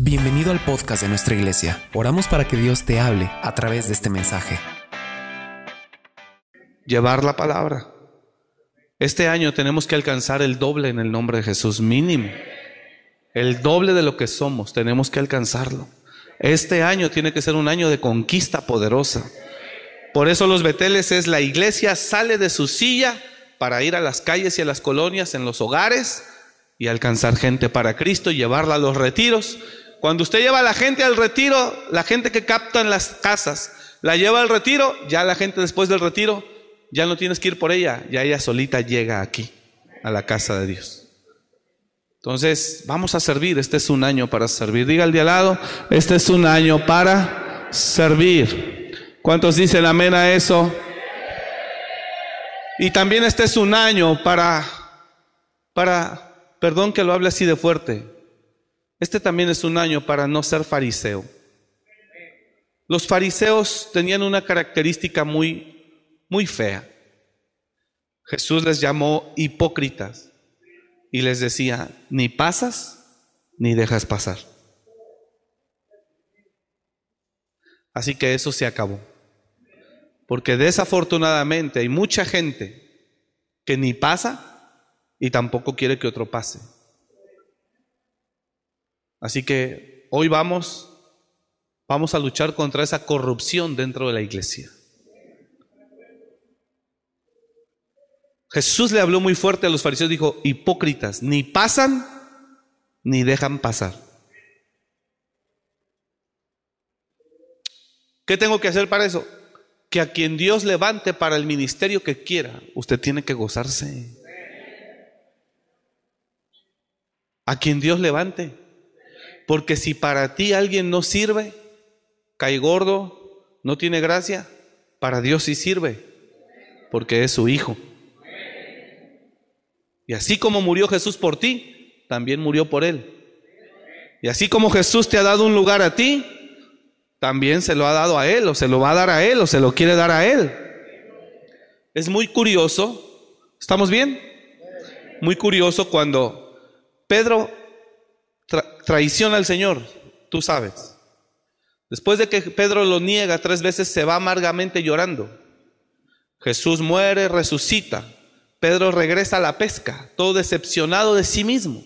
Bienvenido al podcast de nuestra iglesia. Oramos para que Dios te hable a través de este mensaje. Llevar la palabra. Este año tenemos que alcanzar el doble en el nombre de Jesús, mínimo. El doble de lo que somos, tenemos que alcanzarlo. Este año tiene que ser un año de conquista poderosa. Por eso los Beteles es la iglesia sale de su silla para ir a las calles y a las colonias, en los hogares y alcanzar gente para Cristo y llevarla a los retiros cuando usted lleva a la gente al retiro, la gente que capta en las casas, la lleva al retiro, ya la gente después del retiro, ya no tienes que ir por ella, ya ella solita llega aquí, a la casa de Dios. Entonces, vamos a servir, este es un año para servir. Diga al de al lado, este es un año para servir. ¿Cuántos dicen amén a eso? Y también este es un año para, para, perdón que lo hable así de fuerte, este también es un año para no ser fariseo. Los fariseos tenían una característica muy, muy fea. Jesús les llamó hipócritas y les decía, ni pasas ni dejas pasar. Así que eso se acabó. Porque desafortunadamente hay mucha gente que ni pasa y tampoco quiere que otro pase. Así que hoy vamos, vamos a luchar contra esa corrupción dentro de la iglesia. Jesús le habló muy fuerte a los fariseos, dijo, hipócritas, ni pasan ni dejan pasar. ¿Qué tengo que hacer para eso? Que a quien Dios levante para el ministerio que quiera, usted tiene que gozarse. A quien Dios levante. Porque si para ti alguien no sirve, cae gordo, no tiene gracia, para Dios sí sirve, porque es su hijo. Y así como murió Jesús por ti, también murió por él. Y así como Jesús te ha dado un lugar a ti, también se lo ha dado a él, o se lo va a dar a él, o se lo quiere dar a él. Es muy curioso, ¿estamos bien? Muy curioso cuando Pedro traiciona al Señor, tú sabes. Después de que Pedro lo niega tres veces, se va amargamente llorando. Jesús muere, resucita. Pedro regresa a la pesca, todo decepcionado de sí mismo,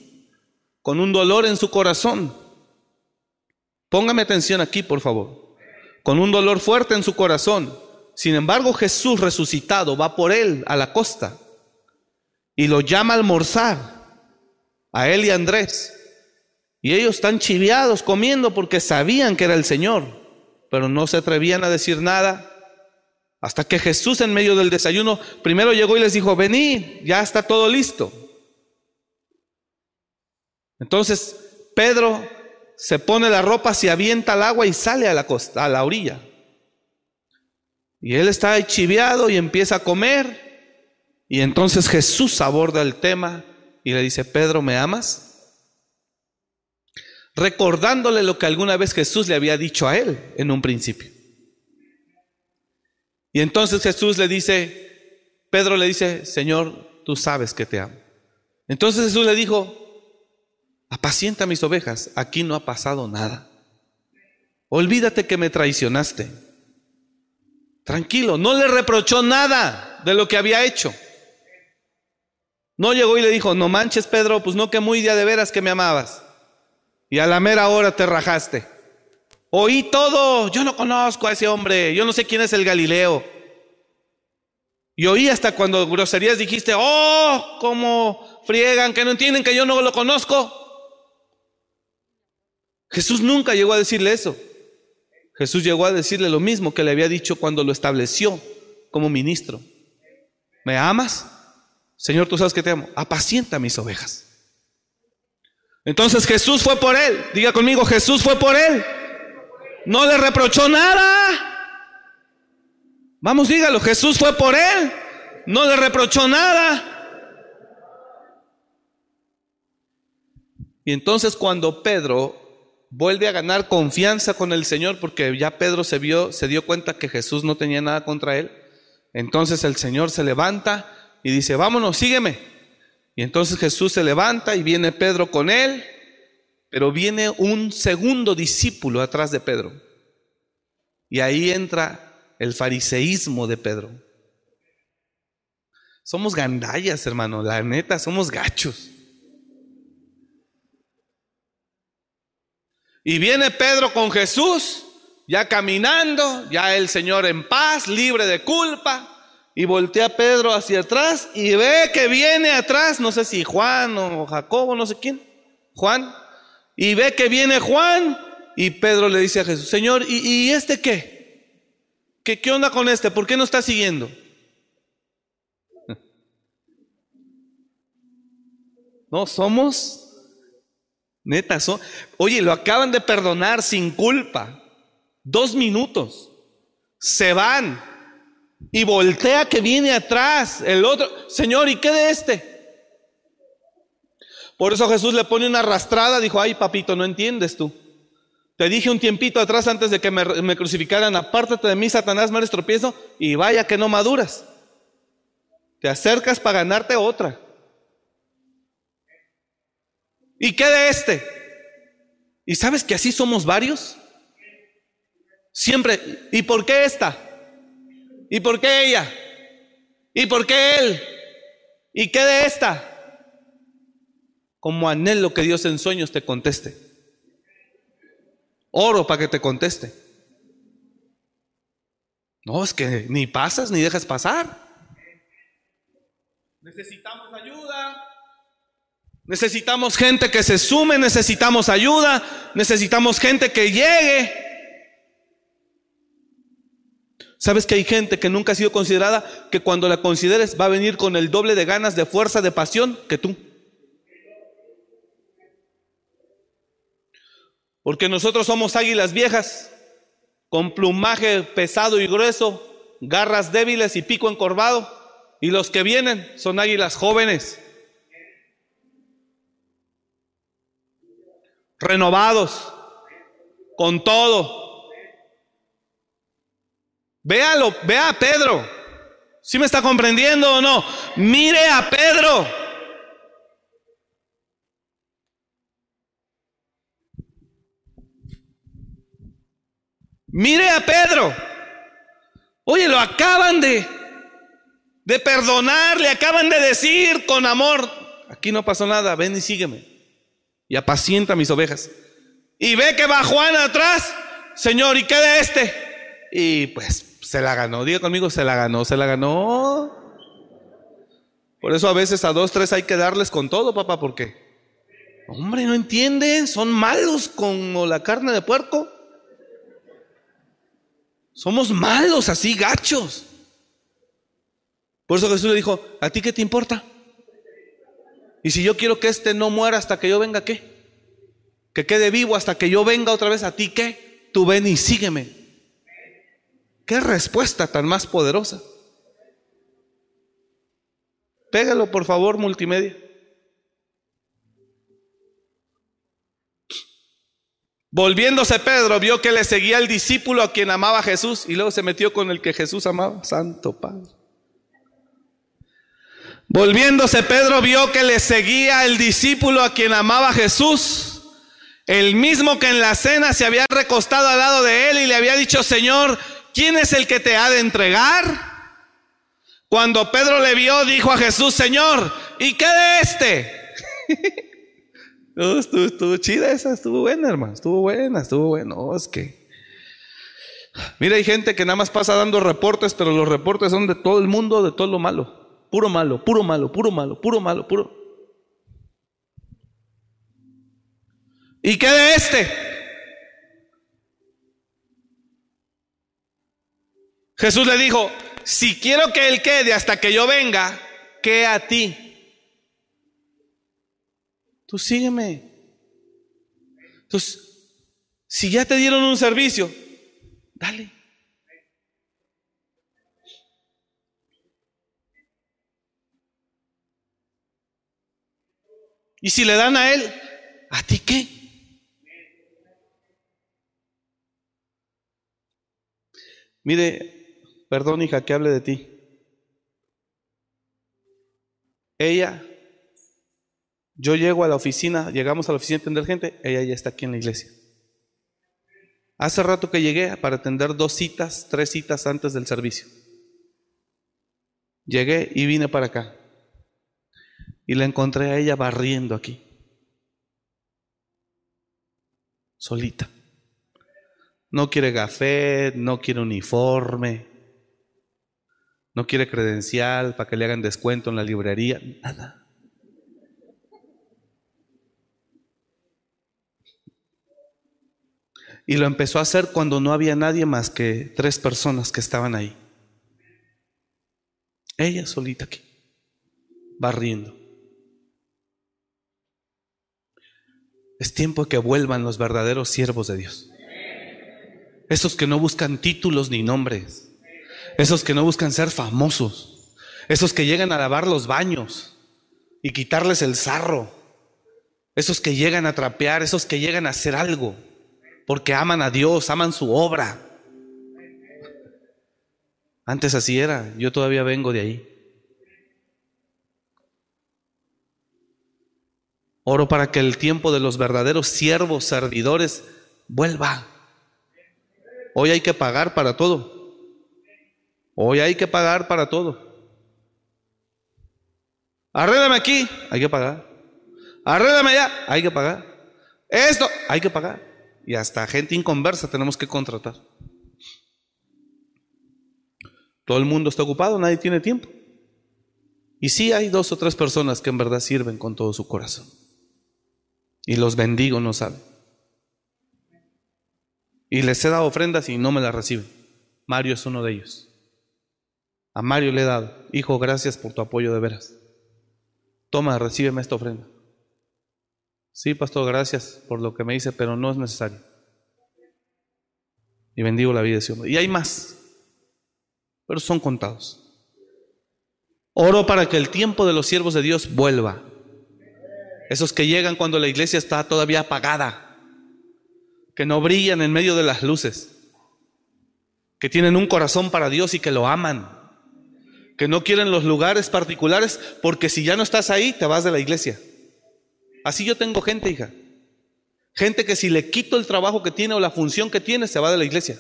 con un dolor en su corazón. Póngame atención aquí, por favor. Con un dolor fuerte en su corazón. Sin embargo, Jesús resucitado va por él a la costa y lo llama a almorzar, a él y a Andrés. Y ellos están chiviados comiendo porque sabían que era el Señor, pero no se atrevían a decir nada. Hasta que Jesús en medio del desayuno primero llegó y les dijo, venid, ya está todo listo. Entonces Pedro se pone la ropa, se avienta al agua y sale a la costa, a la orilla. Y él está chiviado y empieza a comer. Y entonces Jesús aborda el tema y le dice, Pedro, ¿me amas? Recordándole lo que alguna vez Jesús le había dicho a él en un principio. Y entonces Jesús le dice, Pedro le dice, Señor, tú sabes que te amo. Entonces Jesús le dijo, apacienta mis ovejas, aquí no ha pasado nada. Olvídate que me traicionaste. Tranquilo, no le reprochó nada de lo que había hecho. No llegó y le dijo, no manches Pedro, pues no que muy día de veras que me amabas y a la mera hora te rajaste. Oí todo, yo no conozco a ese hombre, yo no sé quién es el Galileo. Y oí hasta cuando groserías dijiste, oh, cómo friegan, que no entienden que yo no lo conozco. Jesús nunca llegó a decirle eso. Jesús llegó a decirle lo mismo que le había dicho cuando lo estableció como ministro. ¿Me amas? Señor, tú sabes que te amo. Apacienta mis ovejas. Entonces Jesús fue por él. Diga conmigo, Jesús fue por él. No le reprochó nada. Vamos, dígalo, Jesús fue por él. No le reprochó nada. Y entonces cuando Pedro vuelve a ganar confianza con el Señor, porque ya Pedro se vio, se dio cuenta que Jesús no tenía nada contra él, entonces el Señor se levanta y dice, vámonos, sígueme. Y entonces Jesús se levanta y viene Pedro con él Pero viene un segundo discípulo atrás de Pedro. Y ahí entra el fariseísmo de Pedro. Somos gandallas, hermano, la neta, somos gachos. Y viene Pedro con Jesús, ya caminando, ya el Señor en paz, libre de culpa, y voltea Pedro hacia atrás y ve que viene atrás, no sé si Juan o Jacobo, no sé quién, Juan, y ve que viene Juan y Pedro le dice a Jesús, Señor, ¿y, este qué? qué? ¿Qué onda con este? ¿Por qué no está siguiendo? No, somos, neta, son, oye, lo acaban de perdonar sin culpa, dos minutos, se van y voltea que viene atrás el otro, Señor, ¿y qué de este? Por eso Jesús le pone una arrastrada, dijo, ay papito, no entiendes tú. Te dije un tiempito atrás antes de que me, crucificaran, apártate de mí, Satanás, me tropiezo, y vaya que no maduras. Te acercas para ganarte otra. ¿Y qué de este? ¿Y sabes que así somos varios? Siempre. ¿Y por qué esta? ¿Y por qué ella? ¿Y por qué él? ¿Y qué de esta? como anhelo que Dios en sueños te conteste. Oro para que te conteste. No, es que ni pasas ni dejas pasar. Necesitamos ayuda. Necesitamos gente que se sume, necesitamos ayuda, necesitamos gente que llegue. ¿Sabes que hay gente que nunca ha sido considerada, que cuando la consideres va a venir con el doble de ganas, de fuerza, de pasión que tú? Porque nosotros somos águilas viejas, con plumaje pesado y grueso, garras débiles y pico encorvado. Y los que vienen son águilas jóvenes, renovados, con todo. Véalo, vea a Pedro. ¿Sí me está comprendiendo o no? Mire a Pedro. Mire a Pedro. Oye, lo acaban de, de perdonar, le acaban de decir con amor, aquí no pasó nada, ven y sígueme. Y apacienta mis ovejas. Y ve que va Juan atrás, Señor, ¿y qué de este? Y pues se la ganó, diga conmigo, se la ganó, se la ganó. Por eso a veces a dos, tres hay que darles con todo, papá, porque, hombre, no entienden, son malos como la carne de puerco. Somos malos, así gachos. Por eso Jesús le dijo, ¿a ti qué te importa? Y si yo quiero que este no muera hasta que yo venga, ¿qué? Que quede vivo hasta que yo venga otra vez, ¿a ti qué? Tú ven y sígueme. ¿Qué respuesta tan más poderosa? Pégalo, por favor, multimedia. Volviéndose Pedro, vio que le seguía el discípulo a quien amaba Jesús y luego se metió con el que Jesús amaba, Santo Padre. Volviéndose Pedro vio que le seguía el discípulo a quien amaba Jesús, el mismo que en la cena se había recostado al lado de él y le había dicho, Señor, ¿quién es el que te ha de entregar? Cuando Pedro le vio, dijo a Jesús, Señor, ¿y qué de este? estuvo, chida esa, estuvo buena, hermano. Estuvo buena, estuvo bueno. es que. Mira, hay gente que nada más pasa dando reportes, pero los reportes son de todo el mundo, de todo lo malo. Puro malo, puro malo, puro malo, puro malo, puro. ¿Y qué de este? Jesús le dijo, si quiero que él quede hasta que yo venga, ¿qué a ti? Tú sígueme. Entonces, si ya te dieron un servicio, dale. Y si le dan a él, ¿a ti qué? Mire, perdón hija que hable de ti. Ella Yo llego a la oficina, llegamos a la oficina a atender gente, ella ya está aquí en la iglesia. Hace rato que llegué para atender dos citas, tres citas antes del servicio. Llegué y vine para acá. Y la encontré a ella barriendo aquí. Solita. No quiere café, no quiere uniforme, no quiere credencial para que le hagan descuento en la librería, nada. Y lo empezó a hacer cuando no había nadie más que tres personas que estaban ahí. Ella solita aquí, barriendo. Es tiempo que vuelvan los verdaderos siervos de Dios. Esos que no buscan títulos ni nombres. Esos que no buscan ser famosos. Esos que llegan a lavar los baños y quitarles el sarro. Esos que llegan a trapear, esos que llegan a hacer algo porque aman a Dios, aman su obra. Antes así era, yo todavía vengo de ahí. Oro para que el tiempo de los verdaderos siervos, servidores, vuelva. Hoy hay que pagar para todo. Hoy hay que pagar para todo. Arrédame aquí, hay que pagar. Arrédame allá, hay que pagar. Esto, hay que pagar. Y hasta gente inconversa tenemos que contratar. Todo el mundo está ocupado, nadie tiene tiempo. Y sí hay dos o tres personas que en verdad sirven con todo su corazón. Y los bendigo, no saben. Y les he dado ofrendas y no me las reciben. Mario es uno de ellos. A Mario le he dado, hijo, gracias por tu apoyo de veras. Toma, recíbeme esta ofrenda. Sí, pastor, gracias por lo que me dice, pero no es necesario. Y bendigo la vida de ese hombre. Y hay más, pero son contados. Oro para que el tiempo de los siervos de Dios vuelva. Esos que llegan cuando la iglesia está todavía apagada, que no brillan en medio de las luces, que tienen un corazón para Dios y que lo aman, que no quieren los lugares particulares porque si ya no estás ahí, te vas de la iglesia. Así yo tengo gente, hija. Gente que si le quito el trabajo que tiene o la función que tiene, se va de la iglesia.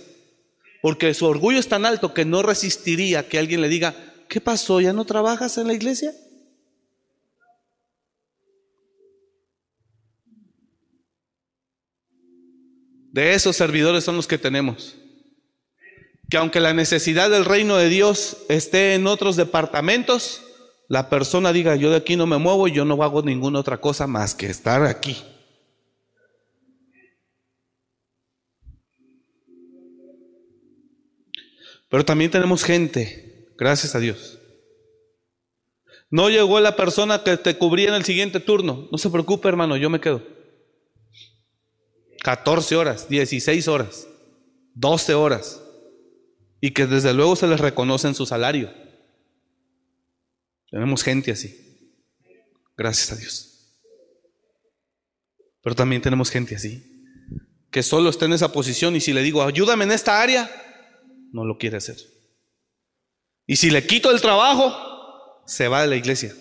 Porque su orgullo es tan alto que no resistiría que alguien le diga, ¿qué pasó? ¿Ya no trabajas en la iglesia? De esos servidores son los que tenemos. Que aunque la necesidad del reino de Dios esté en otros departamentos, la persona diga, yo de aquí no me muevo y yo no hago ninguna otra cosa más que estar aquí. Pero también tenemos gente, gracias a Dios. No llegó la persona que te cubría en el siguiente turno. No se preocupe, hermano, yo me quedo. 14 horas, 16 horas, 12 horas. Y que desde luego se les reconoce en su salario. Tenemos gente así. Gracias a Dios. Pero también tenemos gente así. Que solo está en esa posición y si le digo, ayúdame en esta área, no lo quiere hacer. Y si le quito el trabajo, se va de la iglesia.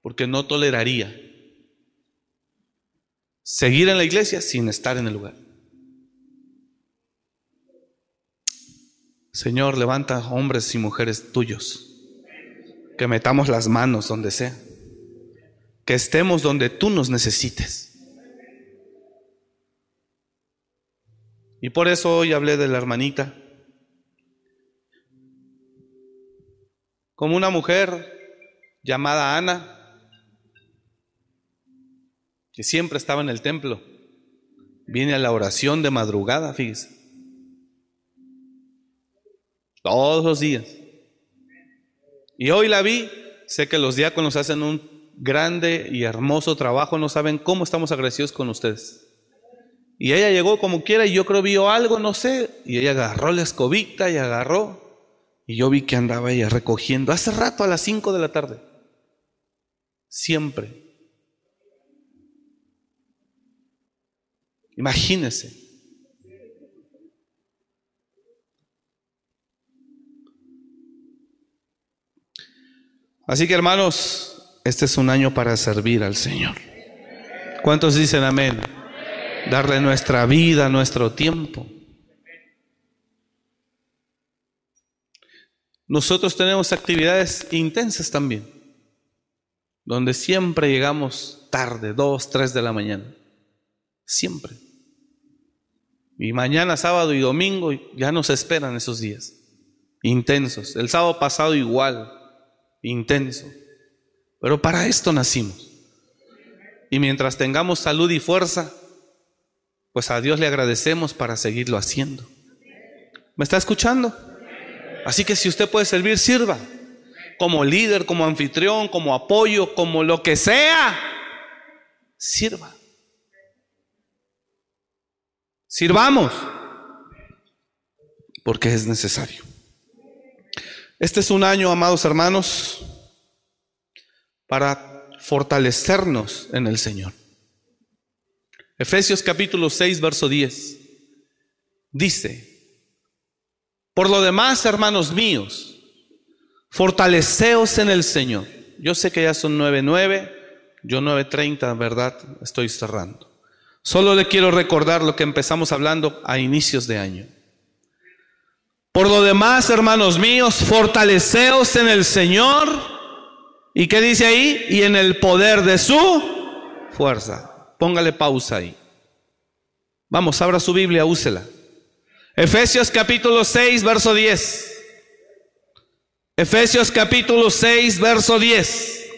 Porque no toleraría seguir en la iglesia sin estar en el lugar. Señor, levanta hombres y mujeres tuyos que metamos las manos donde sea, que estemos donde tú nos necesites. Y por eso hoy hablé de la hermanita. Como una mujer llamada Ana, que siempre estaba en el templo, viene a la oración de madrugada, fíjese. Todos los días. Y hoy la vi, sé que los diáconos hacen un grande y hermoso trabajo, no saben cómo estamos agradecidos con ustedes. Y ella llegó como quiera y yo creo vio algo, no sé, y ella agarró la escobita y agarró, y yo vi que andaba ella recogiendo hace rato a las 5 de la tarde. Siempre. Imagínese. Así que hermanos, Este es un año para servir al Señor. ¿Cuántos dicen amén? Darle nuestra vida, nuestro tiempo. Nosotros tenemos actividades intensas también, donde siempre llegamos tarde, dos, tres de la mañana. Siempre. Y mañana, sábado y domingo ya nos esperan esos días. Intensos. El sábado pasado igual. Intenso. Pero para esto nacimos. Y mientras tengamos salud y fuerza, pues a Dios le agradecemos para seguirlo haciendo. ¿Me está escuchando? Así que si usted puede servir, sirva. Como líder, como anfitrión, como apoyo, como lo que sea, sirva. Sirvamos, porque es necesario. Este es un año, amados hermanos, para fortalecernos en el Señor. Efesios capítulo 6, verso 10. Dice, por lo demás, hermanos míos, fortaleceos en el Señor. Yo sé que ya son 9.9, yo 9.30, ¿verdad? Estoy cerrando. Solo le quiero recordar lo que empezamos hablando a inicios de año. Por lo demás, hermanos míos, fortaleceos en el Señor. ¿Y qué dice ahí? Y en el poder de su fuerza. Póngale pausa ahí. Vamos, abra su Biblia, úsela. Efesios capítulo 6, verso 10. Efesios capítulo 6, verso 10.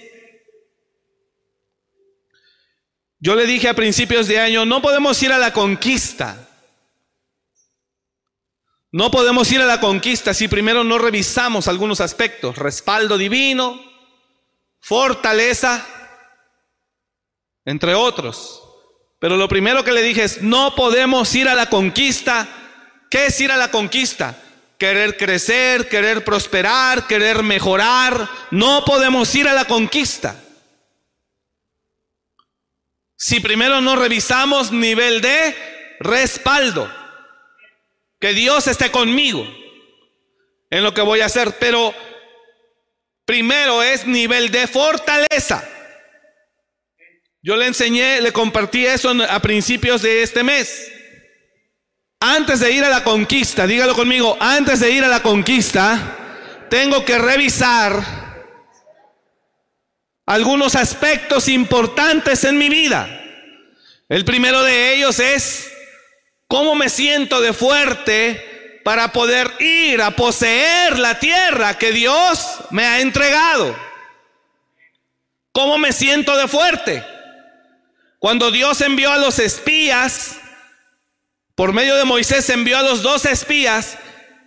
Yo le dije a principios de año, no podemos ir a la conquista. No podemos ir a la conquista si primero no revisamos algunos aspectos. Respaldo divino, fortaleza, entre otros. Pero lo primero que le dije es, no podemos ir a la conquista. ¿Qué es ir a la conquista? Querer crecer, querer prosperar, querer mejorar. No podemos ir a la conquista. Si primero no revisamos nivel de respaldo, que Dios esté conmigo en lo que voy a hacer, pero primero es nivel de fortaleza. Yo le enseñé, le compartí eso a principios de este mes. Antes de ir a la conquista, dígalo conmigo, antes de ir a la conquista, tengo que revisar algunos aspectos importantes en mi vida. El primero de ellos es cómo me siento de fuerte para poder ir a poseer la tierra que Dios me ha entregado. ¿Cómo me siento de fuerte? Cuando Dios envió a los espías, por medio de Moisés envió a los dos espías,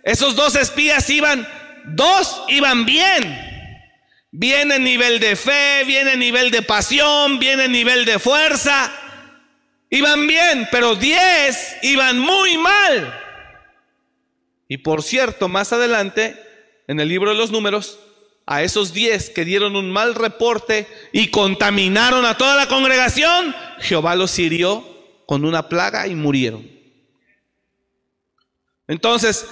esos dos espías iban, dos iban bien, Viene nivel de fe, viene nivel de pasión, viene nivel de fuerza. Iban bien, pero diez iban muy mal. Y por cierto, más adelante, en el libro de los números, a esos diez que dieron un mal reporte y contaminaron a toda la congregación, Jehová los hirió con una plaga y murieron. Entonces,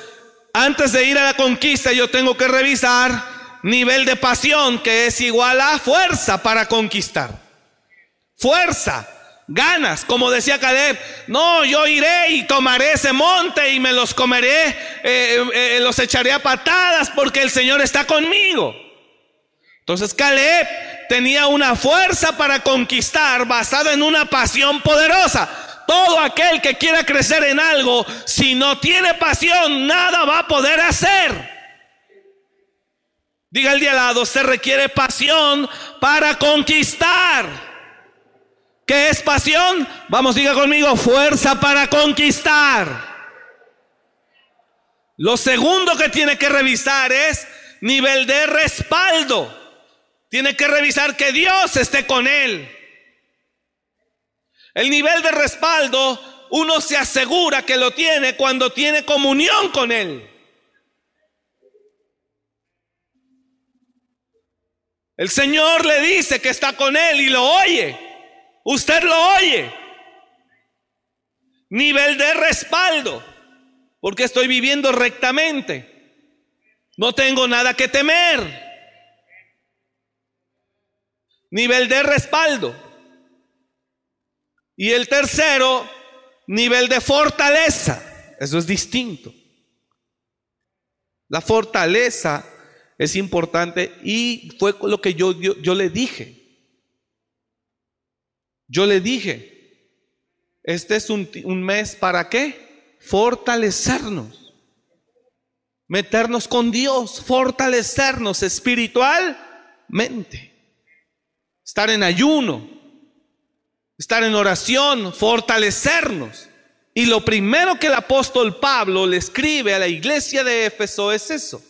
antes de ir a la conquista, yo tengo que revisar nivel de pasión que es igual a fuerza para conquistar. Fuerza, ganas, como decía Caleb, no, yo iré y tomaré ese monte y me los comeré, eh, eh, eh, los echaré a patadas porque el Señor está conmigo. Entonces Caleb tenía una fuerza para conquistar basada en una pasión poderosa. Todo aquel que quiera crecer en algo, si no tiene pasión, nada va a poder hacer. Diga el al lado, se requiere pasión para conquistar. ¿Qué es pasión? Vamos, diga conmigo, fuerza para conquistar. Lo segundo que tiene que revisar es nivel de respaldo. Tiene que revisar que Dios esté con él. El nivel de respaldo, uno se asegura que lo tiene cuando tiene comunión con él. El Señor le dice que está con él y lo oye. Usted lo oye. Nivel de respaldo. Porque estoy viviendo rectamente. No tengo nada que temer. nivel de respaldo. Y el tercero, nivel de fortaleza. Eso es distinto. La fortaleza es importante y fue lo que yo, yo, le dije. Yo le dije, este es un, mes para qué? Fortalecernos. Meternos con Dios, fortalecernos espiritualmente. Estar en ayuno, estar en oración, fortalecernos. Y lo primero que el apóstol Pablo le escribe a la iglesia de Éfeso es eso.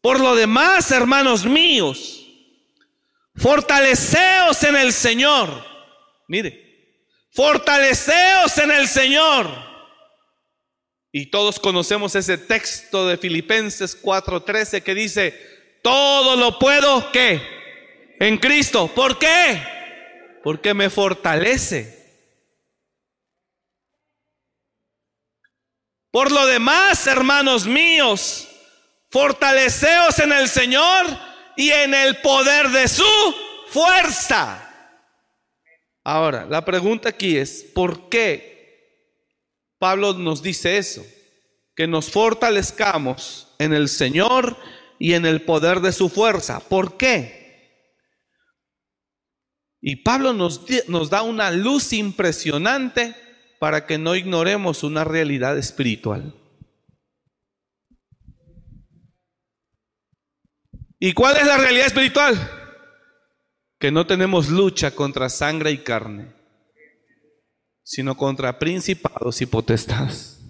Por lo demás, hermanos míos, fortaleceos en el Señor. Mire, fortaleceos en el Señor. Y todos conocemos ese texto de Filipenses 4:13 que dice, todo lo puedo, ¿qué? En Cristo. ¿Por qué? Porque me fortalece. Por lo demás, hermanos míos, fortaleceos en el Señor y en el poder de su fuerza. Ahora, la pregunta aquí es, ¿por qué Pablo nos dice eso? Que nos fortalezcamos en el Señor y en el poder de su fuerza. ¿Por qué? Y Pablo nos, nos da una luz impresionante para que no ignoremos una realidad espiritual. ¿Y cuál es la realidad espiritual? Que no tenemos lucha contra sangre y carne, sino contra principados y potestades.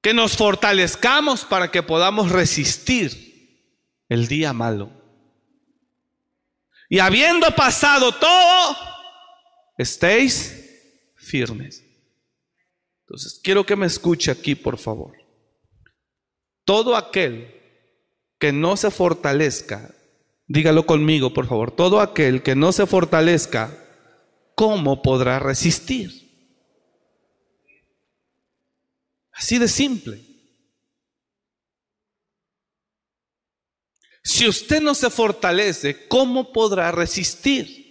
Que nos fortalezcamos para que podamos resistir el día malo. Y habiendo pasado todo, estéis firmes. Entonces, quiero que me escuche aquí, por favor. Todo aquel que no se fortalezca, dígalo conmigo, por favor, todo aquel que no se fortalezca, ¿cómo podrá resistir? Así de simple. Si usted no se fortalece, ¿cómo podrá resistir?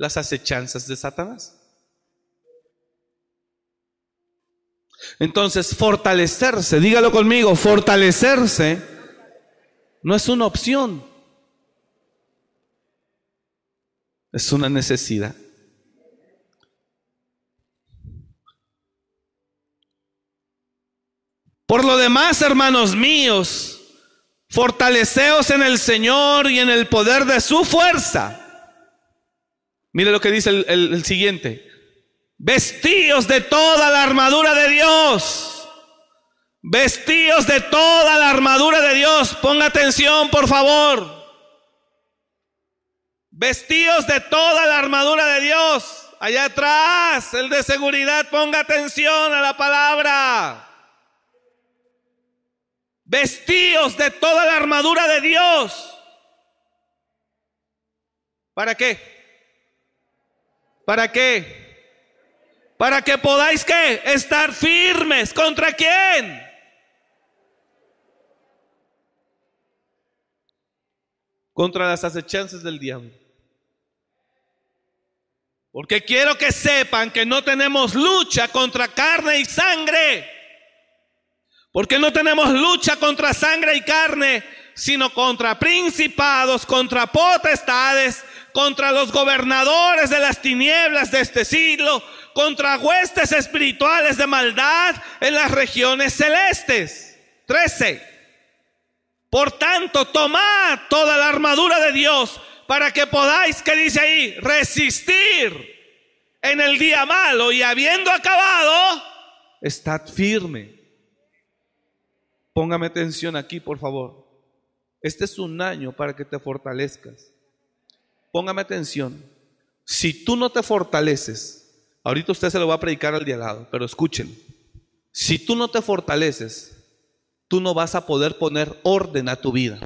las acechanzas de Satanás. Entonces, fortalecerse, dígalo conmigo, fortalecerse no es una opción, es una necesidad. Por lo demás, hermanos míos, fortaleceos en el Señor y en el poder de su fuerza. Mire lo que dice el, siguiente. Vestíos de toda la armadura de Dios. Vestíos de toda la armadura de Dios. Ponga atención, por favor. Vestíos de toda la armadura de Dios. Allá atrás, el de seguridad, ponga atención a la palabra. Vestíos de toda la armadura de Dios. ¿Para qué? ¿Para qué? Para que podáis? Estar firmes. ¿Contra quién? Contra las acechanzas del diablo. Porque quiero que sepan que no tenemos lucha contra carne y sangre. Porque no tenemos lucha contra sangre y carne, sino contra principados, contra potestades, contra los gobernadores de las tinieblas de este siglo, contra huestes espirituales de maldad en las regiones celestes. 13. Por tanto, tomad toda la armadura de Dios para que podáis, que dice ahí, resistir en el día malo y habiendo acabado, estad firme. Póngame atención aquí, por favor. Este es un año para que te fortalezcas. Póngame atención. Si tú no te fortaleces, ahorita usted se lo va a predicar al día al lado, pero escuchen. Si tú no te fortaleces, tú no vas a poder poner orden a tu vida.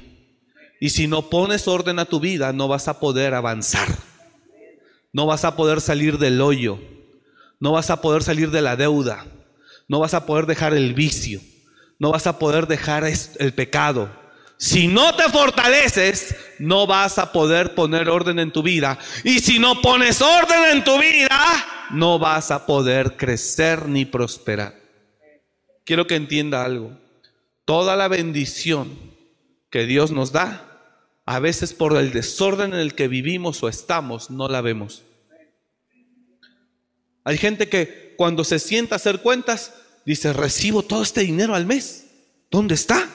Y si no pones orden a tu vida, no vas a poder avanzar. No vas a poder salir del hoyo. No vas a poder salir de la deuda. No vas a poder dejar el vicio. No vas a poder dejar el pecado Si no te fortaleces, no vas a poder poner orden en tu vida. Y si no pones orden en tu vida, no vas a poder crecer ni prosperar. Quiero que entienda algo. Toda la bendición que Dios nos da, a veces por el desorden en el que vivimos o estamos, no la vemos. Hay gente que cuando se sienta a hacer cuentas, dice, recibo todo este dinero al mes. ¿Dónde está?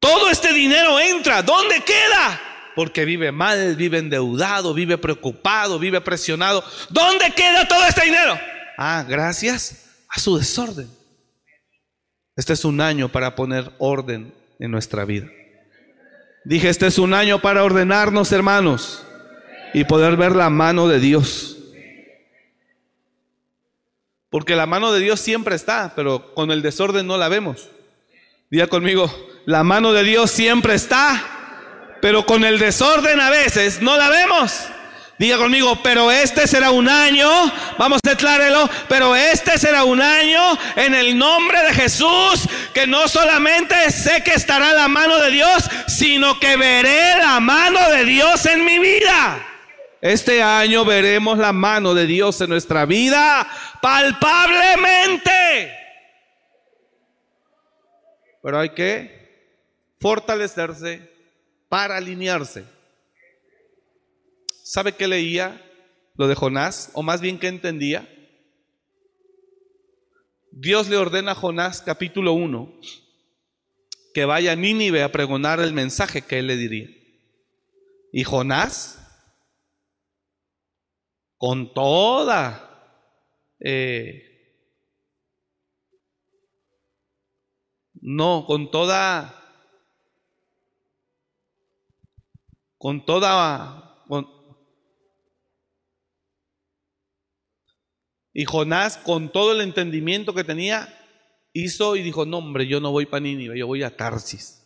Todo este dinero entra, ¿dónde queda? Porque vive mal, vive endeudado, vive preocupado, vive presionado. ¿Dónde queda todo este dinero? Ah, gracias a su desorden. Este es un año para poner orden en nuestra vida. Dije, este es un año para ordenarnos, hermanos, y poder ver la mano de Dios. Porque la mano de Dios siempre está, pero con el desorden no la vemos. Diga conmigo, la mano de Dios siempre está, pero con el desorden a veces no la vemos. Diga conmigo, pero este será un año, vamos a declararlo, pero este será un año en el nombre de Jesús, que no solamente sé que estará la mano de Dios, sino que veré la mano de Dios en mi vida. Este año veremos la mano de Dios en nuestra vida palpablemente. Pero hay que fortalecerse para alinearse. ¿Sabe qué leía? Lo de Jonás, o más bien qué entendía. Dios le ordena a Jonás capítulo 1 que vaya a Nínive a pregonar el mensaje que él le diría. Y Jonás, con toda eh, no, con toda con toda... y Jonás, con todo el entendimiento que tenía, hizo y dijo, no hombre, yo no voy para Nínive, yo voy a Tarsis.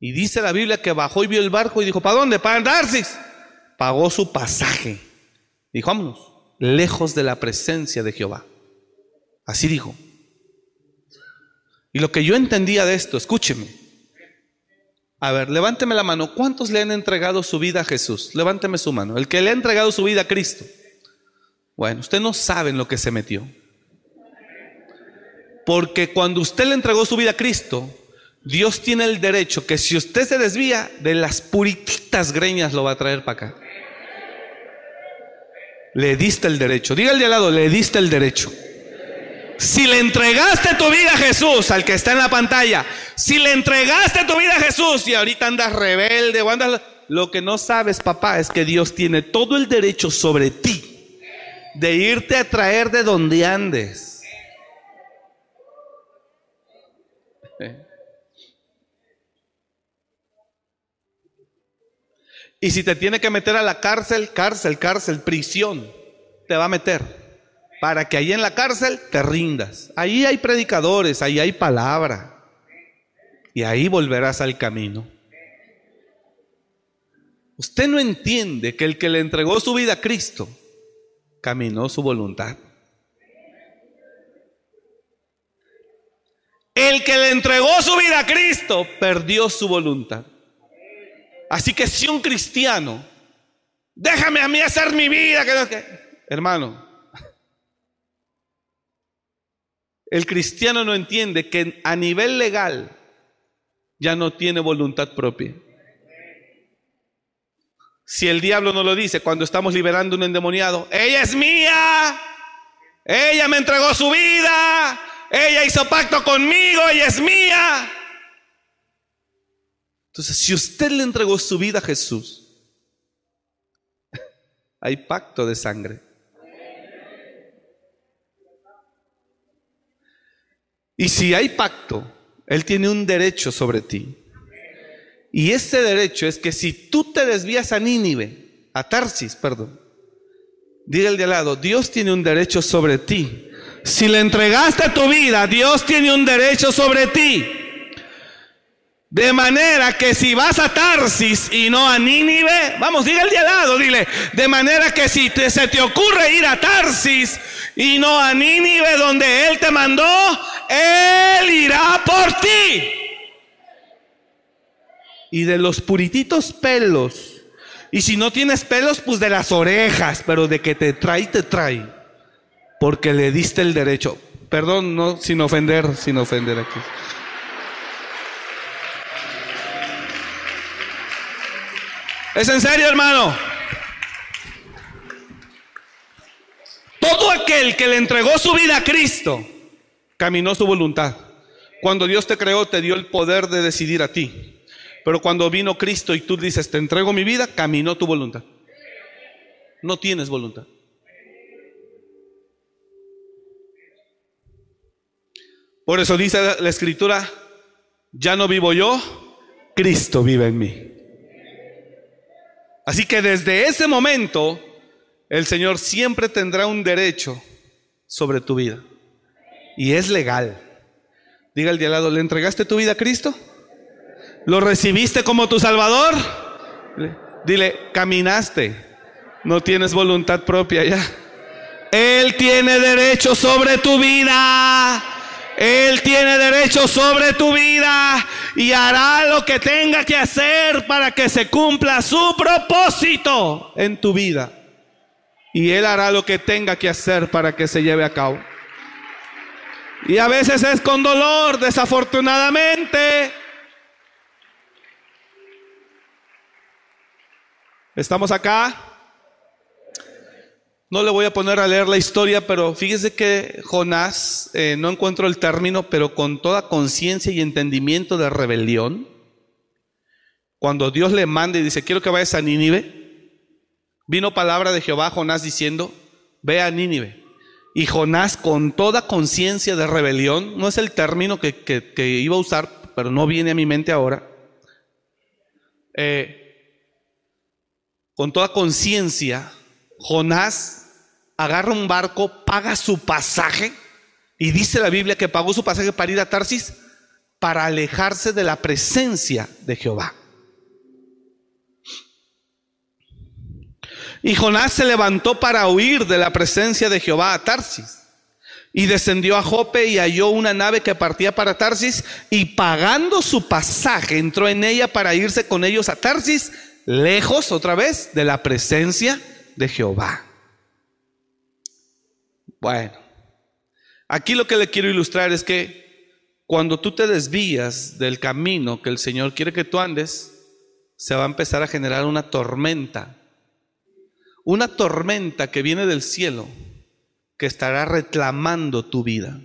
Y dice la Biblia que bajó y vio el barco y dijo, ¿para dónde? Para Tarsis. Pagó su pasaje. Dijo, vámonos, lejos de la presencia de Jehová. Así dijo. Y lo que yo entendía de esto, escúcheme, a ver, levánteme la mano. ¿Cuántos le han entregado su vida a Jesús? Levánteme su mano. El que le ha entregado su vida a Cristo. Bueno, usted no sabe en lo que se metió. Porque cuando usted le entregó su vida a Cristo, Dios tiene el derecho que si usted se desvía, de las purititas greñas lo va a traer para acá. Le diste el derecho. Diga de al lado, le diste el derecho. Si le entregaste tu vida a Jesús, al que está en la pantalla, si le entregaste tu vida a Jesús y ahorita andas rebelde o andas... Lo que no sabes, papá, es que Dios tiene todo el derecho sobre ti de irte a traer de donde andes. Y si te tiene que meter a la cárcel, cárcel, cárcel, prisión, te va a meter para que ahí en la cárcel te rindas. Ahí hay predicadores, ahí hay palabra. Y ahí volverás al camino. Usted no entiende que el que le entregó su vida a Cristo caminó su voluntad. El que le entregó su vida a Cristo perdió su voluntad. Así que si un cristiano, déjame a mí hacer mi vida, hermano, El cristiano no entiende que a nivel legal ya no tiene voluntad propia. Si el diablo no lo dice cuando estamos liberando un endemoniado, ella es mía, ella me entregó su vida, ella hizo pacto conmigo, ella es mía. Entonces, si usted le entregó su vida a Jesús, hay pacto de sangre. Y si hay pacto, Él tiene un derecho sobre ti. Y ese derecho es que si tú te desvías a Nínive, a Tarsis, perdón, diga el de al lado, Dios tiene un derecho sobre ti. Si le entregaste tu vida, Dios tiene un derecho sobre ti. De manera que si vas a Tarsis y no a Nínive, vamos, diga el de al lado, dile, de manera que si se te ocurre ir a Tarsis y no a Nínive donde Él te mandó, Él irá por ti. Y de los purititos pelos, y si no tienes pelos, pues de las orejas, pero de que te trae, te trae, porque le diste el derecho. Perdón, no, sin ofender, sin ofender aquí. ¿Es en serio, hermano? Todo aquel que le entregó su vida a Cristo, caminó su voluntad. Cuando Dios te creó, te dio el poder de decidir a ti. Pero cuando vino Cristo y tú dices, te entrego mi vida, caminó tu voluntad. No tienes voluntad. Por eso dice la escritura, ya no vivo yo, Cristo vive en mí. Así que desde ese momento, el Señor siempre tendrá un derecho sobre tu vida. Y es legal. Diga el de al lado, ¿le entregaste tu vida a Cristo? ¿Lo recibiste como tu Salvador? Dile, caminaste. No tienes voluntad propia ya. Él tiene derecho sobre tu vida. Él tiene derecho sobre tu vida y hará lo que tenga que hacer para que se cumpla su propósito en tu vida. Y Él hará lo que tenga que hacer para que se lleve a cabo. Y a veces es con dolor, desafortunadamente. Estamos acá. No le voy a poner a leer la historia, pero fíjese que Jonás, eh, no encuentro el término, pero con toda conciencia y entendimiento de rebelión, cuando Dios le manda y dice, quiero que vayas a Nínive, vino palabra de Jehová a Jonás diciendo, ve a Nínive. Y Jonás con toda conciencia de rebelión, no es el término que, que, iba a usar, pero no viene a mi mente ahora, eh, con toda conciencia, Jonás agarra un barco, paga su pasaje, y dice la Biblia que pagó su pasaje para ir a Tarsis para alejarse de la presencia de Jehová. Y Jonás se levantó para huir de la presencia de Jehová a Tarsis. Y descendió a Jope y halló una nave que partía para Tarsis y pagando su pasaje entró en ella para irse con ellos a Tarsis, lejos otra vez de la presencia de Jehová. Bueno, aquí lo que le quiero ilustrar es que cuando tú te desvías del camino que el Señor quiere que tú andes, se va a empezar a generar una tormenta. Una tormenta que viene del cielo, que estará reclamando tu vida.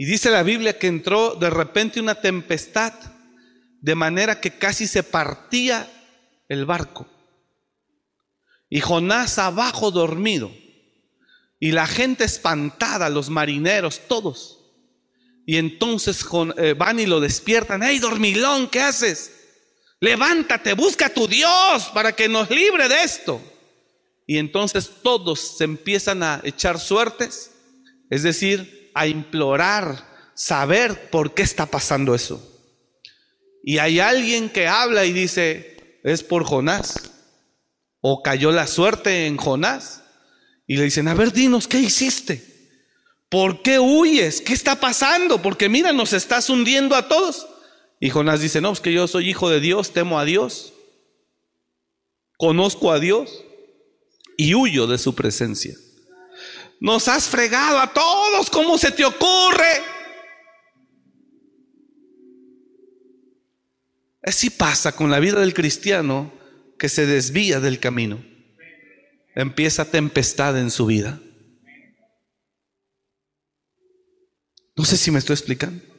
Y dice la Biblia que entró de repente una tempestad, de manera que casi se partía el barco. Y Jonás abajo dormido. Y la gente espantada, los marineros, todos. Y entonces eh, van y lo despiertan. ¡Hey, dormilón, qué haces! Levántate, busca a tu Dios para que nos libre de esto. Y entonces todos se empiezan a echar suertes, es decir, a implorar, saber por qué está pasando eso. Y hay alguien que habla y dice, es por Jonás. ¿O cayó la suerte en Jonás? Y le dicen, a ver, dinos, ¿qué hiciste? ¿Por qué huyes? ¿Qué está pasando? Porque mira, nos estás hundiendo a todos. Y Jonás dice, no, es que yo soy hijo de Dios, temo a Dios, conozco a Dios y huyo de su presencia. Nos has fregado a todos, ¿cómo se te ocurre? Así pasa con la vida del cristiano que se desvía del camino. Empieza tempestad en su vida. No sé si me estoy explicando.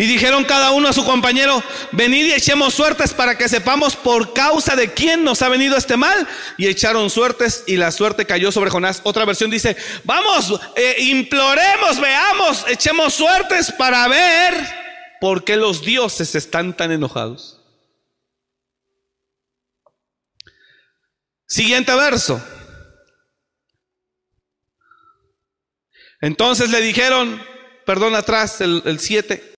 Y dijeron cada uno a su compañero, venid y echemos suertes para que sepamos por causa de quién nos ha venido este mal. Y echaron suertes y la suerte cayó sobre Jonás. Otra versión dice, vamos, eh, imploremos, veamos, echemos suertes para ver por qué los dioses están tan enojados. Siguiente verso. Entonces le dijeron, perdón atrás, el 7.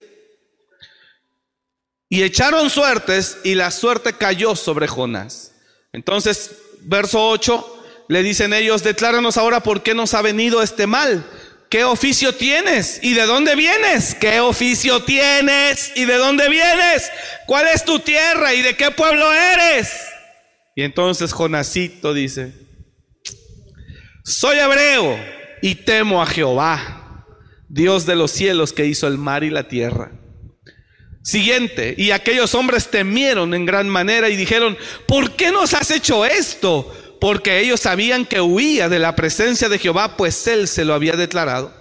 Y echaron suertes y la suerte cayó sobre Jonás. Entonces, verso 8, le dicen ellos, decláranos ahora por qué nos ha venido este mal. ¿Qué oficio tienes? ¿Y de dónde vienes? ¿Qué oficio tienes? ¿Y de dónde vienes? ¿Cuál es tu tierra? ¿Y de qué pueblo eres? Y entonces Jonasito dice, soy hebreo y temo a Jehová, Dios de los cielos que hizo el mar y la tierra. Siguiente, y aquellos hombres temieron en gran manera y dijeron, ¿por qué nos has hecho esto? Porque ellos sabían que huía de la presencia de Jehová, pues él se lo había declarado.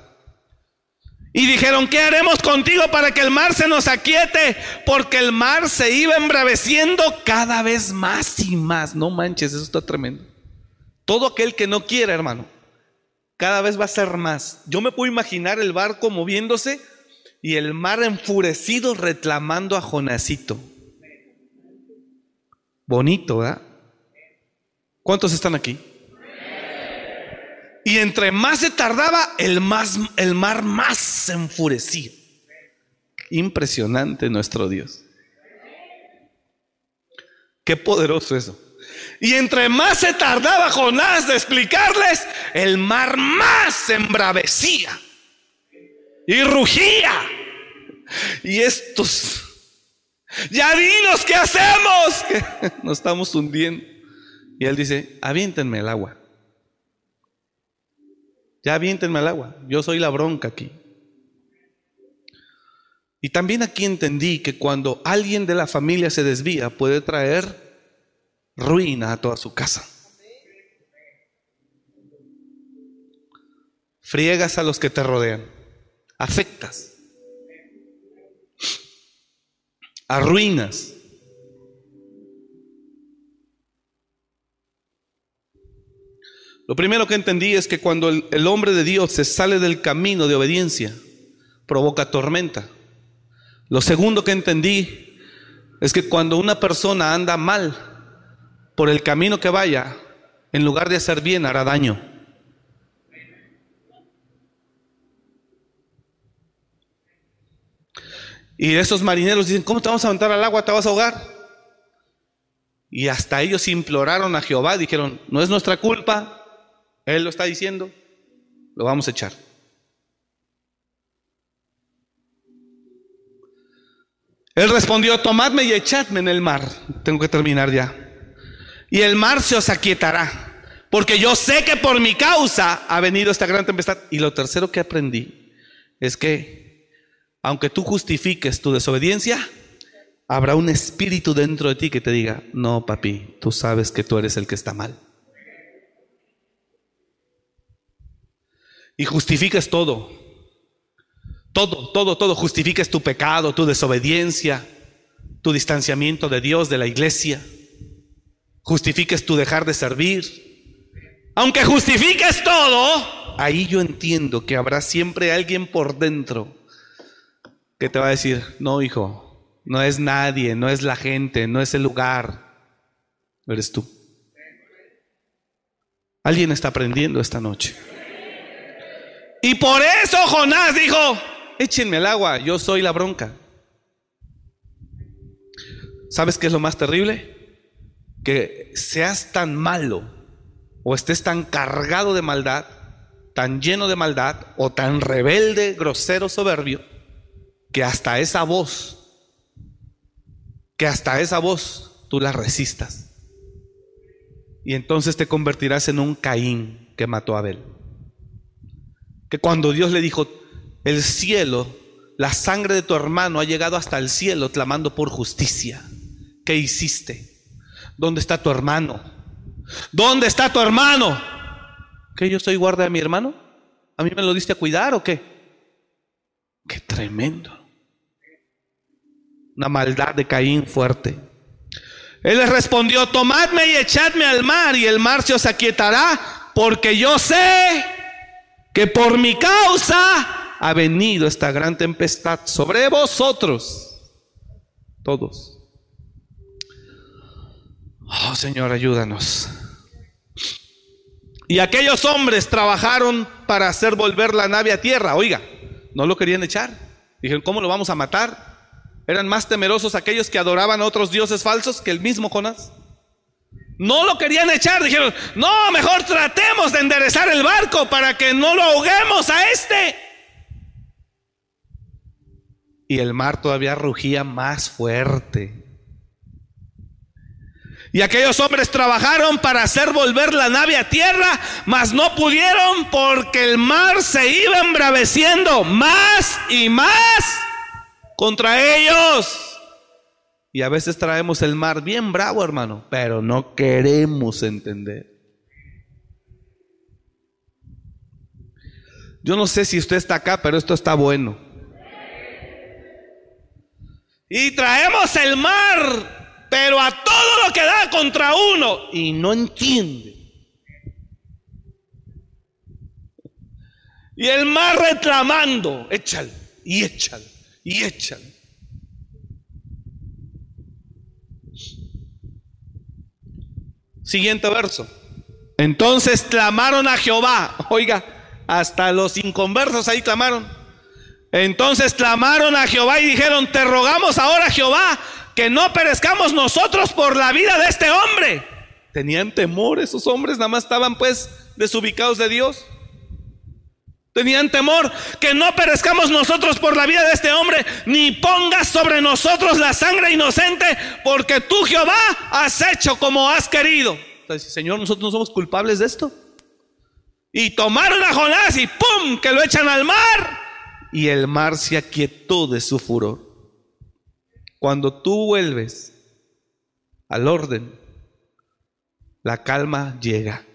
Y dijeron, ¿qué haremos contigo para que el mar se nos aquiete? Porque el mar se iba embraveciendo cada vez más y más. No manches, eso está tremendo. Todo aquel que no quiera, hermano, cada vez va a ser más. Yo me puedo imaginar el barco moviéndose y el mar enfurecido reclamando a Jonasito. Bonito, ¿verdad? ¿Cuántos están aquí? Y entre más se tardaba, el, más, el mar más se enfurecía. Impresionante nuestro Dios. Qué poderoso eso. Y entre más se tardaba Jonás de explicarles, el mar más se embravecía y rugía. Y estos, ya dinos qué hacemos, nos estamos hundiendo. Y él dice, aviéntenme el agua. Ya aviéntenme el agua. Yo soy la bronca aquí. Y también aquí entendí que cuando alguien de la familia se desvía puede traer ruina a toda su casa. Friegas a los que te rodean. Afectas. Arruinas. Lo primero que entendí es que cuando el, el, hombre de Dios se sale del camino de obediencia, provoca tormenta. Lo segundo que entendí es que cuando una persona anda mal por el camino que vaya, en lugar de hacer bien, hará daño. Y esos marineros dicen, ¿cómo te vamos a aventar al agua? ¿Te vas a ahogar? Y hasta ellos imploraron a Jehová, dijeron, no es nuestra culpa, él lo está diciendo, lo vamos a echar. Él respondió, tomadme y echadme en el mar. Tengo que terminar ya. Y el mar se os aquietará, porque yo sé que por mi causa ha venido esta gran tempestad. Y lo tercero que aprendí es que, aunque tú justifiques tu desobediencia, habrá un espíritu dentro de ti que te diga, no, papi, tú sabes que tú eres el que está mal. y justifiques todo. Todo, todo, todo. Justifiques tu pecado, tu desobediencia, tu distanciamiento de Dios, de la iglesia. Justifiques tu dejar de servir. Aunque justifiques todo, ahí yo entiendo que habrá siempre alguien por dentro que te va a decir, no hijo, no es nadie, no es la gente, no es el lugar, eres tú. Alguien está aprendiendo esta noche. Y por eso Jonás dijo, échenme el agua, yo soy la bronca. ¿Sabes qué es lo más terrible? Que seas tan malo o estés tan cargado de maldad, tan lleno de maldad o tan rebelde, grosero, soberbio, que hasta esa voz, que hasta esa voz tú la resistas. Y entonces te convertirás en un Caín que mató a Abel que cuando Dios le dijo, el cielo, la sangre de tu hermano ha llegado hasta el cielo clamando por justicia. ¿Qué hiciste? ¿Dónde está tu hermano? ¿Dónde está tu hermano? ¿Que yo soy guarda de mi hermano? ¿A mí me lo diste a cuidar o qué? Qué tremendo. Una maldad de Caín fuerte. Él les respondió, tomadme y echadme al mar y el mar se os aquietará, porque yo sé que por mi causa ha venido esta gran tempestad sobre vosotros, todos. Oh Señor, ayúdanos. Y aquellos hombres trabajaron para hacer volver la nave a tierra. Oiga, no lo querían echar. Dijeron, ¿cómo lo vamos a matar? Eran más temerosos aquellos que adoraban a otros dioses falsos que el mismo Jonás. No lo querían echar, dijeron, no, mejor tratemos de enderezar el barco para que no lo ahoguemos a este. Y el mar todavía rugía más fuerte. Y aquellos hombres trabajaron para hacer volver la nave a tierra, mas no pudieron porque el mar se iba embraveciendo más y más contra ellos. Y a veces traemos el mar bien bravo, hermano, pero no queremos entender. Yo no sé si usted está acá, pero esto está bueno. Y traemos el mar, pero a todo lo que da contra uno. Y no entiende. Y el mar reclamando, échale, y échale, y échale. Siguiente verso. Entonces clamaron a Jehová. Oiga, hasta los inconversos ahí clamaron. Entonces clamaron a Jehová y dijeron, te rogamos ahora Jehová que no perezcamos nosotros por la vida de este hombre. Tenían temor esos hombres, nada más estaban pues desubicados de Dios. Tenían temor que no perezcamos nosotros por la vida de este hombre, ni pongas sobre nosotros la sangre inocente, porque tú Jehová has hecho como has querido. Entonces, Señor, nosotros no somos culpables de esto. Y tomaron a Jonás y ¡pum! que lo echan al mar. Y el mar se aquietó de su furor. Cuando tú vuelves al orden, la calma llega.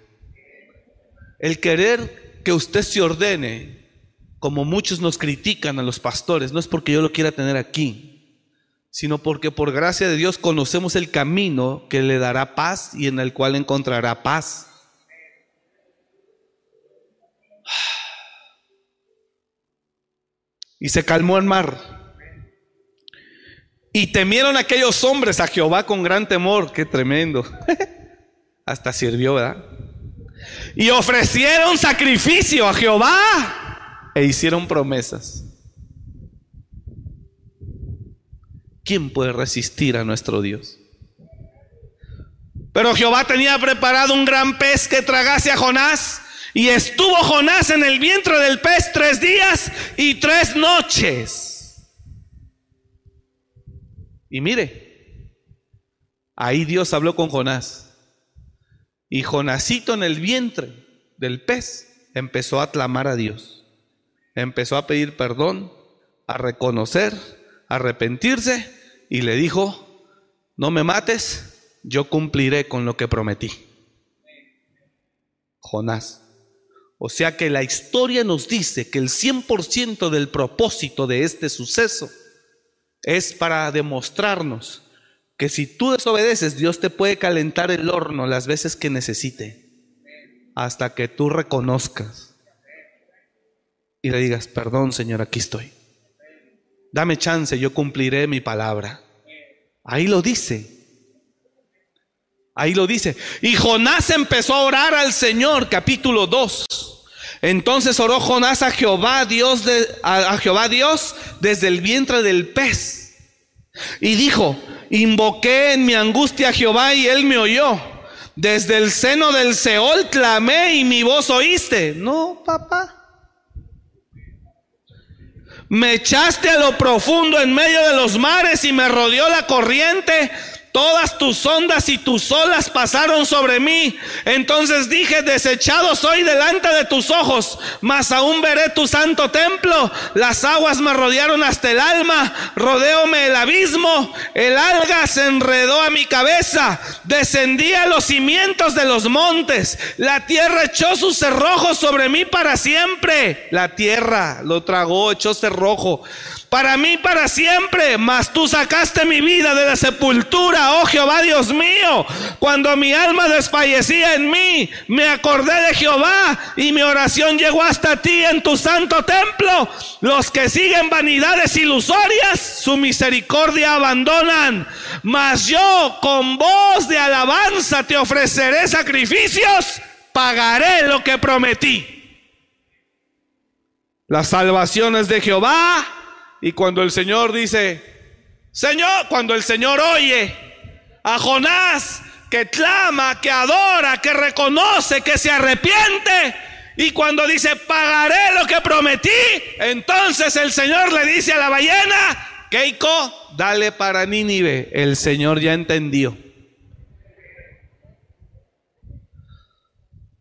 El querer que usted se ordene, como muchos nos critican a los pastores, no es porque yo lo quiera tener aquí, sino porque por gracia de Dios conocemos el camino que le dará paz y en el cual encontrará paz. Y se calmó el mar. Y temieron aquellos hombres a Jehová con gran temor. Qué tremendo. Hasta sirvió, ¿verdad? Y ofrecieron sacrificio a Jehová e hicieron promesas. ¿Quién puede resistir a nuestro Dios? Pero Jehová tenía preparado un gran pez que tragase a Jonás. Y estuvo Jonás en el vientre del pez tres días y tres noches. Y mire, ahí Dios habló con Jonás. Y Jonasito en el vientre del pez empezó a clamar a Dios. Empezó a pedir perdón, a reconocer, a arrepentirse y le dijo, no me mates, yo cumpliré con lo que prometí. Jonás. O sea que la historia nos dice que el 100% del propósito de este suceso es para demostrarnos que si tú desobedeces, Dios te puede calentar el horno las veces que necesite, hasta que tú reconozcas y le digas, perdón Señor, aquí estoy. Dame chance, yo cumpliré mi palabra. Ahí lo dice. Ahí lo dice. Y Jonás empezó a orar al Señor, capítulo 2. Entonces oró Jonás a Jehová Dios de, a Jehová Dios desde el vientre del pez. Y dijo, Invoqué en mi angustia a Jehová y él me oyó. Desde el seno del Seol clamé y mi voz oíste. No, papá. Me echaste a lo profundo en medio de los mares y me rodeó la corriente. Todas tus ondas y tus olas pasaron sobre mí. Entonces dije, desechado soy delante de tus ojos, mas aún veré tu santo templo. Las aguas me rodearon hasta el alma, rodeóme el abismo, el alga se enredó a mi cabeza, descendí a los cimientos de los montes, la tierra echó sus cerrojos sobre mí para siempre. La tierra lo tragó, echó cerrojo para mí para siempre, mas tú sacaste mi vida de la sepultura, oh Jehová Dios mío. Cuando mi alma desfallecía en mí, me acordé de Jehová y mi oración llegó hasta ti en tu santo templo. Los que siguen vanidades ilusorias, su misericordia abandonan. Mas yo con voz de alabanza te ofreceré sacrificios, pagaré lo que prometí. Las salvaciones de Jehová y cuando el Señor dice, Señor, cuando el Señor oye a Jonás que clama, que adora, que reconoce, que se arrepiente. Y cuando dice, pagaré lo que prometí, entonces el Señor le dice a la ballena, Keiko, dale para Nínive. El Señor ya entendió.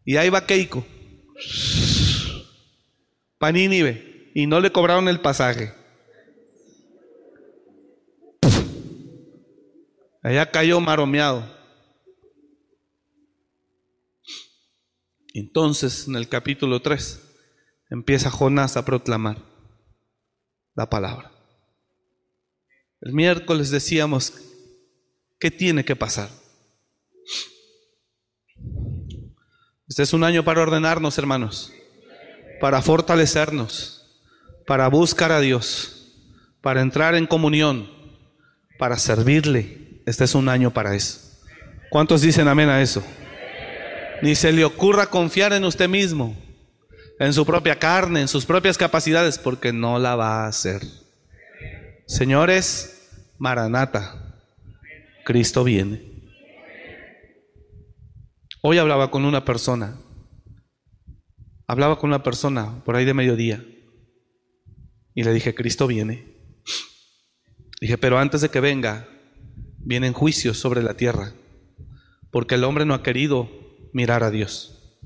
Y ahí va Keiko. Para Nínive. Y no le cobraron el pasaje. Allá cayó maromeado. Entonces, en el capítulo 3, empieza Jonás a proclamar la palabra. El miércoles decíamos, ¿qué tiene que pasar? Este es un año para ordenarnos, hermanos, para fortalecernos, para buscar a Dios, para entrar en comunión, para servirle. Este es un año para eso. ¿Cuántos dicen amén a eso? Ni se le ocurra confiar en usted mismo, en su propia carne, en sus propias capacidades, porque no la va a hacer. Señores, Maranata, Cristo viene. Hoy hablaba con una persona, hablaba con una persona por ahí de mediodía, y le dije, Cristo viene. Dije, pero antes de que venga, vienen juicios sobre la tierra, porque el hombre no ha querido mirar a Dios.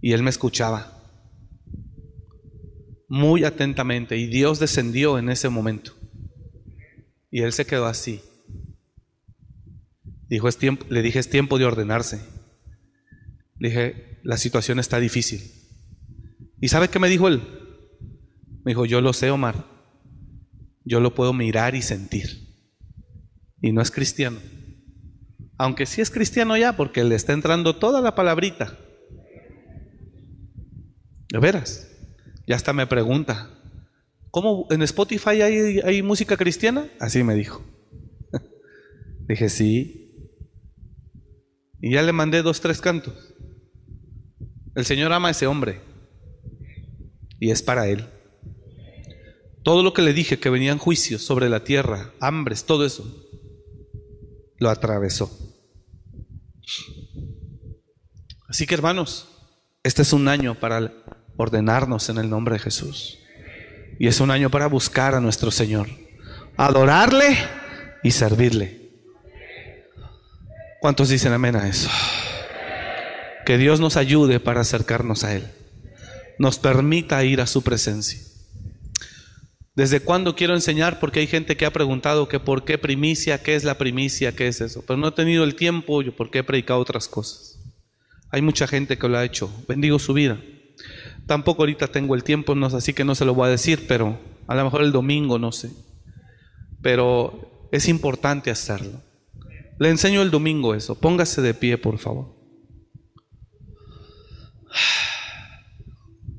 Y él me escuchaba muy atentamente y Dios descendió en ese momento. Y él se quedó así. Dijo, es tiempo, le dije, es tiempo de ordenarse. Le dije, la situación está difícil. ¿Y sabe qué me dijo él? Me dijo, yo lo sé, Omar. Yo lo puedo mirar y sentir. Y no es cristiano. Aunque sí es cristiano ya, porque le está entrando toda la palabrita. De veras. Ya hasta me pregunta, ¿cómo en Spotify hay, hay música cristiana? Así me dijo. Dije, sí. Y ya le mandé dos, tres cantos. El Señor ama a ese hombre. Y es para él. Todo lo que le dije, que venían juicios sobre la tierra, hambres, todo eso, lo atravesó. Así que hermanos, este es un año para ordenarnos en el nombre de Jesús. Y es un año para buscar a nuestro Señor, adorarle y servirle. ¿Cuántos dicen amén a eso? Que Dios nos ayude para acercarnos a Él. Nos permita ir a su presencia. ¿Desde cuándo quiero enseñar? Porque hay gente que ha preguntado que por qué primicia, qué es la primicia, qué es eso. Pero no he tenido el tiempo yo porque he predicado otras cosas. Hay mucha gente que lo ha hecho. Bendigo su vida. Tampoco ahorita tengo el tiempo, no, así que no se lo voy a decir, pero a lo mejor el domingo, no sé. Pero es importante hacerlo. Le enseño el domingo eso. Póngase de pie, por favor.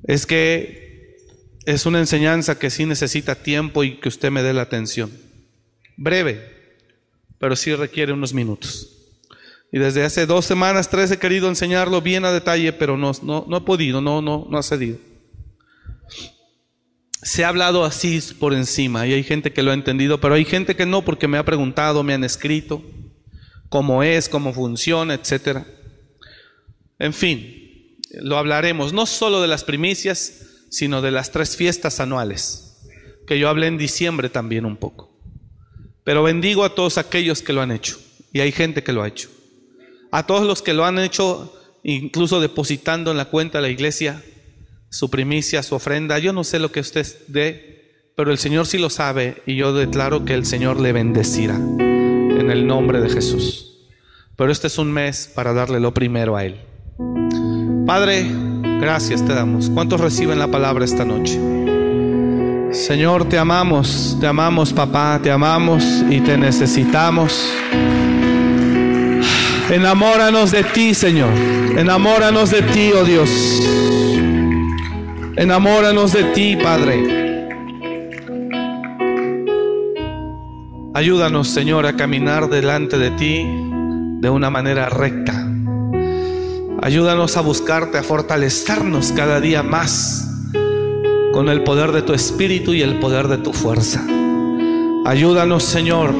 Es que es una enseñanza que sí necesita tiempo y que usted me dé la atención. Breve, pero sí requiere unos minutos. Y desde hace dos semanas, tres he querido enseñarlo bien a detalle, pero no, no, no he podido, no, no, no ha cedido. Se ha hablado así por encima y hay gente que lo ha entendido, pero hay gente que no porque me ha preguntado, me han escrito cómo es, cómo funciona, etcétera. En fin, lo hablaremos no solo de las primicias, sino de las tres fiestas anuales, que yo hablé en diciembre también un poco. Pero bendigo a todos aquellos que lo han hecho, y hay gente que lo ha hecho. A todos los que lo han hecho, incluso depositando en la cuenta de la iglesia su primicia, su ofrenda. Yo no sé lo que usted dé, pero el Señor sí lo sabe, y yo declaro que el Señor le bendecirá en el nombre de Jesús. Pero este es un mes para darle lo primero a Él. Padre, Gracias te damos. ¿Cuántos reciben la palabra esta noche? Señor, te amamos, te amamos papá, te amamos y te necesitamos. Enamóranos de ti, Señor. Enamóranos de ti, oh Dios. Enamóranos de ti, Padre. Ayúdanos, Señor, a caminar delante de ti de una manera recta Ayúdanos a buscarte, a fortalecernos cada día más con el poder de tu espíritu y el poder de tu fuerza. Ayúdanos, Señor,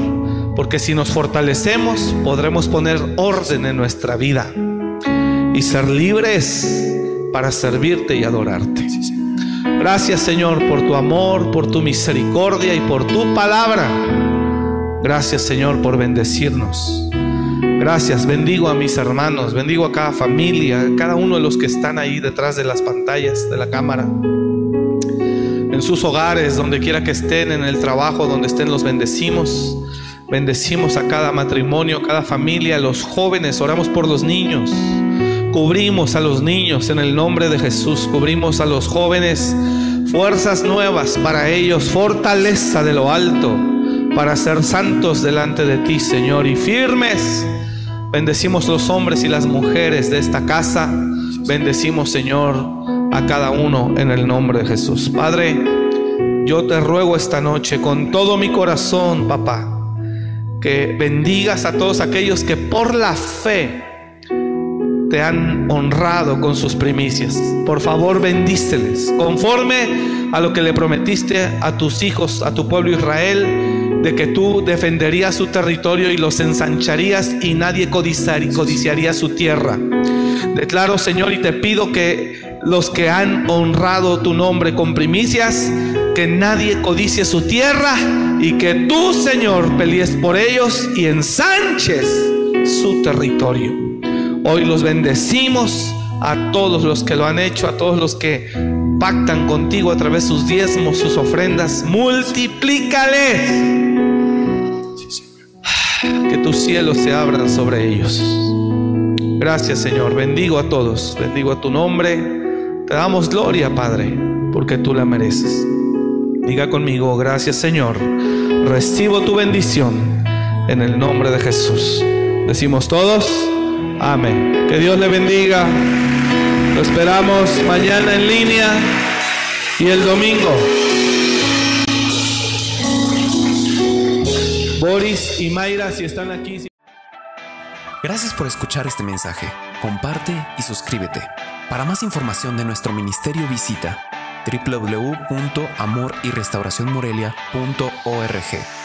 Porque si nos fortalecemos, podremos poner orden en nuestra vida y ser libres para servirte y adorarte. Gracias Señor por tu amor, por tu misericordia y por tu palabra. Gracias Señor por bendecirnos. Gracias, bendigo a mis hermanos, bendigo a cada familia, a cada uno de los que están ahí detrás de las pantallas de la cámara. En sus hogares, donde quiera que estén, en el trabajo, donde estén, los bendecimos. Bendecimos a cada matrimonio, cada familia, a los jóvenes, oramos por los niños. Cubrimos a los niños en el nombre de Jesús, cubrimos a los jóvenes, fuerzas nuevas para ellos, fortaleza de lo alto, para ser santos delante de ti, Señor, y firmes Bendecimos los hombres y las mujeres de esta casa. Bendecimos, Señor, a cada uno en el nombre de Jesús. Padre, yo te ruego esta noche con todo mi corazón, papá, que bendigas a todos aquellos que por la fe te han honrado con sus primicias. Por favor, bendíceles conforme a lo que le prometiste a tus hijos, a tu pueblo Israel de que tú defenderías su territorio y los ensancharías y nadie codiciaría su tierra. Declaro, Señor, y te pido que los que han honrado tu nombre con primicias, que nadie codicie su tierra y que tú, Señor, pelees por ellos y ensanches su territorio. Hoy los bendecimos a todos los que lo han hecho, a todos los que pactan contigo a través de sus diezmos, sus ofrendas. Multiplícales que tus cielos se abran sobre ellos. Gracias Señor, bendigo a todos, bendigo a tu nombre, te damos gloria Padre, porque tú la mereces. Diga conmigo, gracias Señor, recibo tu bendición en el nombre de Jesús. Decimos todos, amén. Que Dios le bendiga. Lo esperamos mañana en línea y el domingo. Boris y Mayra, si están aquí. Gracias por escuchar este mensaje. Comparte y suscríbete. Para más información de nuestro ministerio visita www.amoryrestauracionmorelia.org.